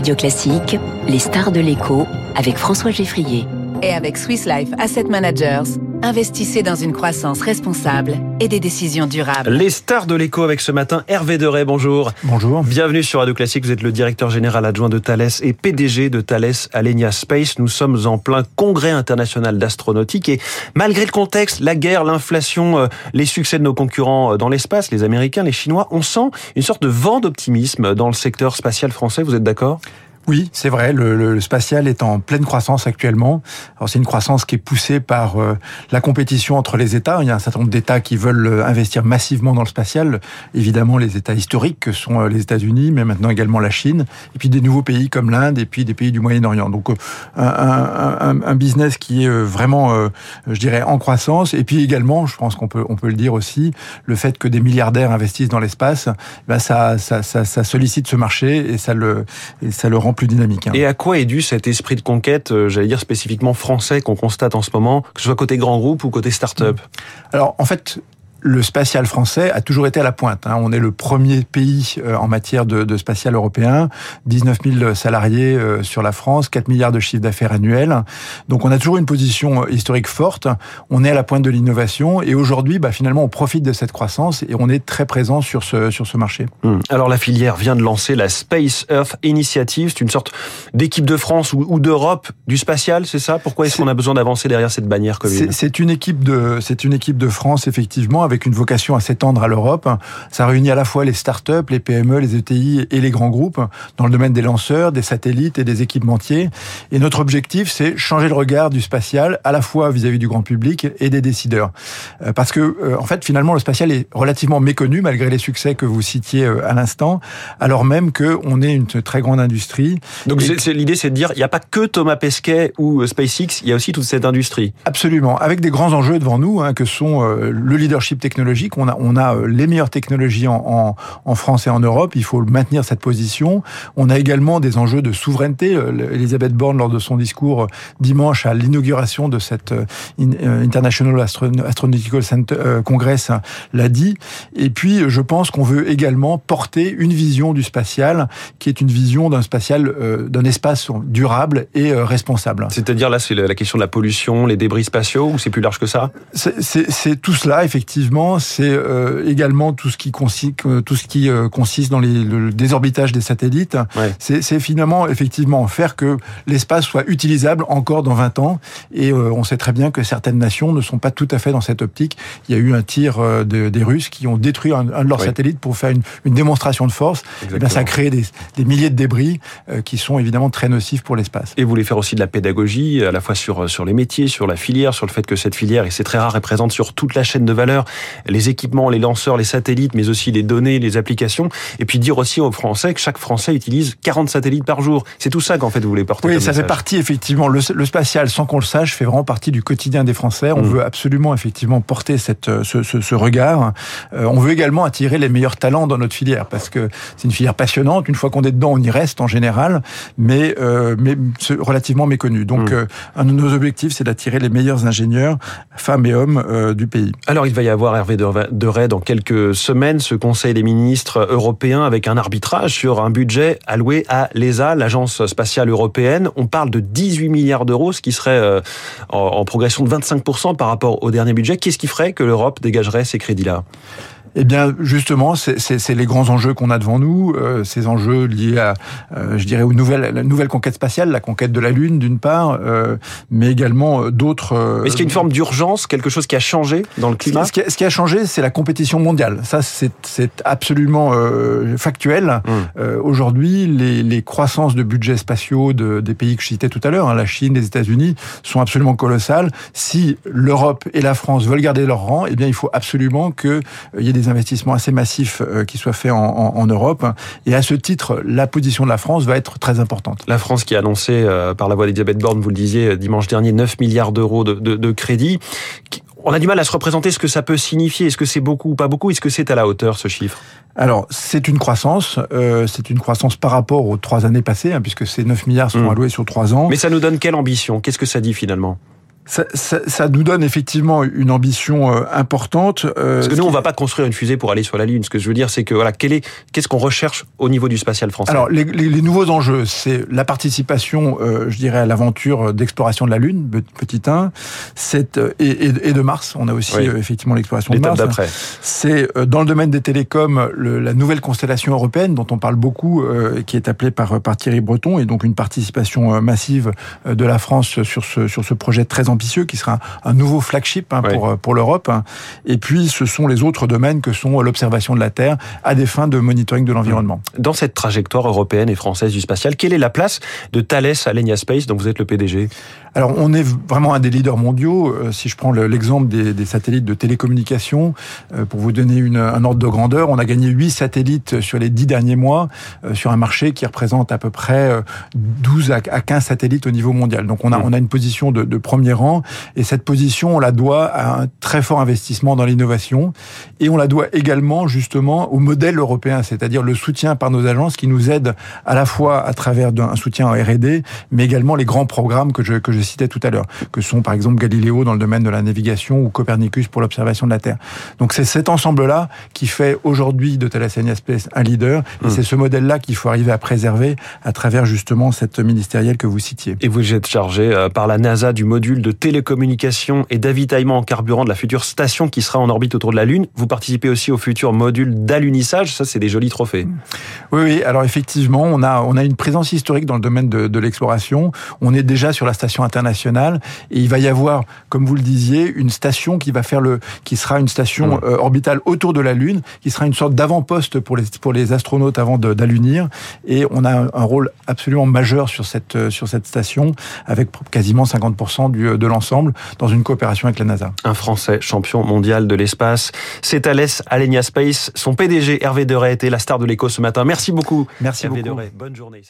Radio Classique, les stars de l'écho avec François Geffrier. Et avec Swiss Life Asset Managers, investissez dans une croissance responsable et des décisions durables. Les stars de l'écho avec ce matin, Hervé Deray, bonjour. Bonjour. Bienvenue sur Radio Classique, vous êtes le directeur général adjoint de Thales et PDG de Thales Alenia Space. Nous sommes en plein congrès international d'astronautique et malgré le contexte, la guerre, l'inflation, euh, les succès de nos concurrents euh, dans l'espace, les Américains, les Chinois, on sent une sorte de vent d'optimisme dans le secteur spatial français, vous êtes d'accord? Oui, c'est vrai, le, le, spatial est en pleine croissance actuellement. Alors c'est une croissance qui est poussée par euh, la compétition entre les États. Il y a un certain nombre d'États qui veulent euh, investir massivement dans le spatial. Évidemment, les États historiques que sont euh, les États-Unis, mais maintenant également la Chine, et puis des nouveaux pays comme l'Inde, et puis des pays du Moyen-Orient. Donc un, un, un, business qui est vraiment, je dirais, en croissance. Et puis également, je pense qu'on peut on peut le dire aussi, le fait que des milliardaires investissent dans l'espace, ben ça, ça, ça, ça, sollicite ce marché et ça le et ça le rend plus dynamique. Hein. Et à quoi est dû cet esprit de conquête, euh, j'allais dire spécifiquement français, qu'on constate en ce moment, que ce soit côté grand groupe ou côté start-up? Alors en fait, le spatial français a toujours été à la pointe. Hein. On est le premier pays euh, en matière de, de, spatial européen, 19 000 salariés euh, sur la France, 4 milliards de chiffre d'affaires annuel. Donc on a toujours une position euh, historique forte. On est à la pointe de l'innovation et aujourd'hui, bah, finalement, on profite de cette croissance et on est très présent sur ce sur ce marché. Hum. Alors la filière vient de lancer la Space Earth Initiative. C'est une sorte d'équipe de France ou, ou d'Europe du spatial, c'est ça? Pourquoi est-ce qu'on a besoin d'avancer derrière cette bannière commune? C'est une équipe de c'est une équipe de France effectivement avec une vocation à s'étendre à l'Europe. Ça réunit à la fois les start-up, les PME, les ETI et les grands groupes dans le domaine des lanceurs, des satellites et des équipementiers. Et notre objectif, c'est changer le regard du spatial à la fois vis-à-vis du grand public et des décideurs. Euh, parce que, euh, en fait, finalement, le spatial est relativement méconnu malgré les succès que vous citiez euh, à l'instant, alors même qu'on est une très grande industrie. Donc l'idée, c'est de dire, il n'y a pas que Thomas Pesquet ou SpaceX, il y a aussi toute cette industrie. Absolument, avec des grands enjeux devant nous, hein, que sont le leadership technologique on a, on a euh, les meilleures technologies en, en, France et en Europe. Il faut maintenir cette position. On a également des enjeux de souveraineté. Euh, Elisabeth Borne, lors de son discours euh, dimanche à l'inauguration de cette International Astronautical Center, Congress, l'a dit. Et puis, je pense qu'on veut également porter une vision du spatial qui est une vision d'un spatial, d'un espace durable et responsable. C'est-à-dire là, c'est la question de la pollution, les débris spatiaux, ou c'est plus large que ça? C'est tout cela, effectivement c'est euh, également tout ce qui consiste, tout ce qui euh, consiste dans les, le désorbitage des satellites. C'est finalement effectivement faire que l'espace soit utilisable encore dans 20 ans. Et euh, on sait très bien que certaines nations ne sont pas tout à fait dans cette optique. Il y a eu un tir de, des Russes qui ont détruit un, de leurs satellites pour faire une, une, démonstration de force. Et bien, ça a créé des, des milliers de débris qui sont évidemment très nocifs pour l'espace. Et vous voulez faire aussi de la pédagogie, à la fois sur, sur les métiers, sur la filière, sur le fait que cette filière, et c'est très rare, est présente sur toute la chaîne de valeur, les équipements, les lanceurs, les satellites, mais aussi les données, les applications. Et puis dire aussi aux Français que chaque Français utilise 40 satellites par jour. C'est tout ça qu'en fait vous voulez porter. Oui, ça fait partie effectivement. Le, spatial, sans qu'on le sache, fait vraiment partie du quotidien des Français. On mm. veut absolument effectivement porter cette, euh, ce, ce, ce regard. Euh, on veut également attirer les meilleurs talents dans notre filière parce que c'est une filière passionnante. Une fois qu'on est dedans, on y reste en général, mais euh, mais relativement méconnu. Donc mm. un de nos objectifs, c'est d'attirer les meilleurs ingénieurs, femmes et hommes du pays. Alors il va y avoir Hervé de dans quelques semaines ce Conseil des ministres européens avec un arbitrage sur un budget alloué à l'ESA, l'Agence spatiale européenne. On parle de 18 milliards d'euros, ce qui serait euh, en progression de 25% par rapport au dernier budget. Qu'est-ce qui ferait que l'Europe dégagerait ces crédits-là? Eh bien, justement, c'est les grands enjeux qu'on a devant nous, euh, ces enjeux liés à, euh, je dirais, aux nouvelles, la nouvelle conquête spatiale, la conquête de la Lune, d'une part, euh, mais également d'autres. Est-ce qu'il y a une forme d'urgence, quelque chose qui a changé dans le climat ce qui, a, ce qui a changé, c'est la compétition mondiale. Ça, c'est absolument factuel. Mmh. Aujourd'hui, les, les, croissances de budgets spatiaux de, des pays que je citais tout à l'heure, hein, la Chine, les États-Unis, sont absolument colossales. Si l'Europe et la France veulent garder leur rang, eh bien, il faut absolument qu'il y ait des des investissements assez massifs euh, qui soient faits en, Europe. Et à ce titre, la position de la France va être très importante. La France qui a annoncé euh, par la voix d'Elisabeth Borne, vous le disiez, dimanche dernier, 9 milliards d'euros de, de, crédit. On a du mal à se représenter ce que ça peut signifier. Est-ce que c'est beaucoup ou pas beaucoup? Est-ce que c'est à la hauteur ce chiffre? Alors, c'est une croissance, euh, c'est une croissance par rapport aux trois années passées, hein, puisque ces 9 milliards sont mmh. alloués sur trois ans. Mais ça nous donne quelle ambition? Qu'est-ce que ça dit finalement? Ça, ça, ça, nous donne effectivement une ambition euh, importante. Euh, Parce que nous, on va pas construire une fusée pour aller sur la Lune. Ce que je veux dire, c'est que voilà, quel est, qu'est-ce qu'on recherche au niveau du spatial français? Alors, les, les, les nouveaux enjeux, c'est la participation, euh, je dirais, à l'aventure d'exploration de la Lune, petit 1, c'est et, et, et, de Mars. On a aussi oui. effectivement l'exploration de Mars. d'après. C'est dans le domaine des télécoms le, la nouvelle constellation européenne dont on parle beaucoup, qui est appelée par par Thierry Breton, et donc une participation massive de la France sur ce sur ce projet très ambitieux qui sera un, nouveau flagship hein, pour, oui. pour l'Europe. Hein. Et puis, ce sont les autres domaines que sont l'observation de la Terre à des fins de monitoring de l'environnement. Dans cette trajectoire européenne et française du spatial, quelle est la place de Thales Alenia Space, dont vous êtes le PDG Alors, on est vraiment un des leaders mondiaux. Euh, si je prends l'exemple des, des, satellites de télécommunication, euh, pour vous donner une, un ordre de grandeur, on a gagné 8 satellites sur les 10 derniers mois euh, sur un marché qui représente à peu près 12 à 15 satellites au niveau mondial. Donc, on a, mmh. on a une position de, de premier rang et cette position, on la doit à un très fort investissement dans l'innovation et on la doit également justement au modèle européen, c'est-à-dire le soutien par nos agences qui nous aident à la fois à travers un soutien en R&D, mais également les grands programmes que je, que je citais tout à l'heure, que sont par exemple Galileo dans le domaine de la navigation ou Copernicus pour l'observation de la Terre. Donc c'est cet ensemble-là qui fait aujourd'hui de Thales Space un leader et mmh. c'est ce modèle-là qu'il faut arriver à préserver à travers justement cette ministérielle que vous citiez. Et vous êtes chargé euh, par la NASA du module de télécommunication et d'avitaillement en carburant de la future station qui sera en orbite autour de la Lune. Vous participez aussi au futur module d'alunissage. Ça, c'est des jolis trophées. Oui, oui. Alors effectivement, on a on a une présence historique dans le domaine de, de l'exploration. On est déjà sur la station internationale et il va y avoir, comme vous le disiez, une station qui va faire le, qui sera une station mmh. euh, orbitale autour de la Lune, qui sera une sorte d'avant-poste pour les pour les astronautes avant d'allunir. Et on a un, rôle absolument majeur sur cette euh, sur cette station avec quasiment 50% du, de l'ensemble dans une coopération avec la NASA. Un Français champion mondial de l'espace, c'est Thales Alenia Space. Son PDG Hervé Deray était la star de l'écho ce matin. Merci beaucoup. Merci Hervé beaucoup. Deray. Bonne journée.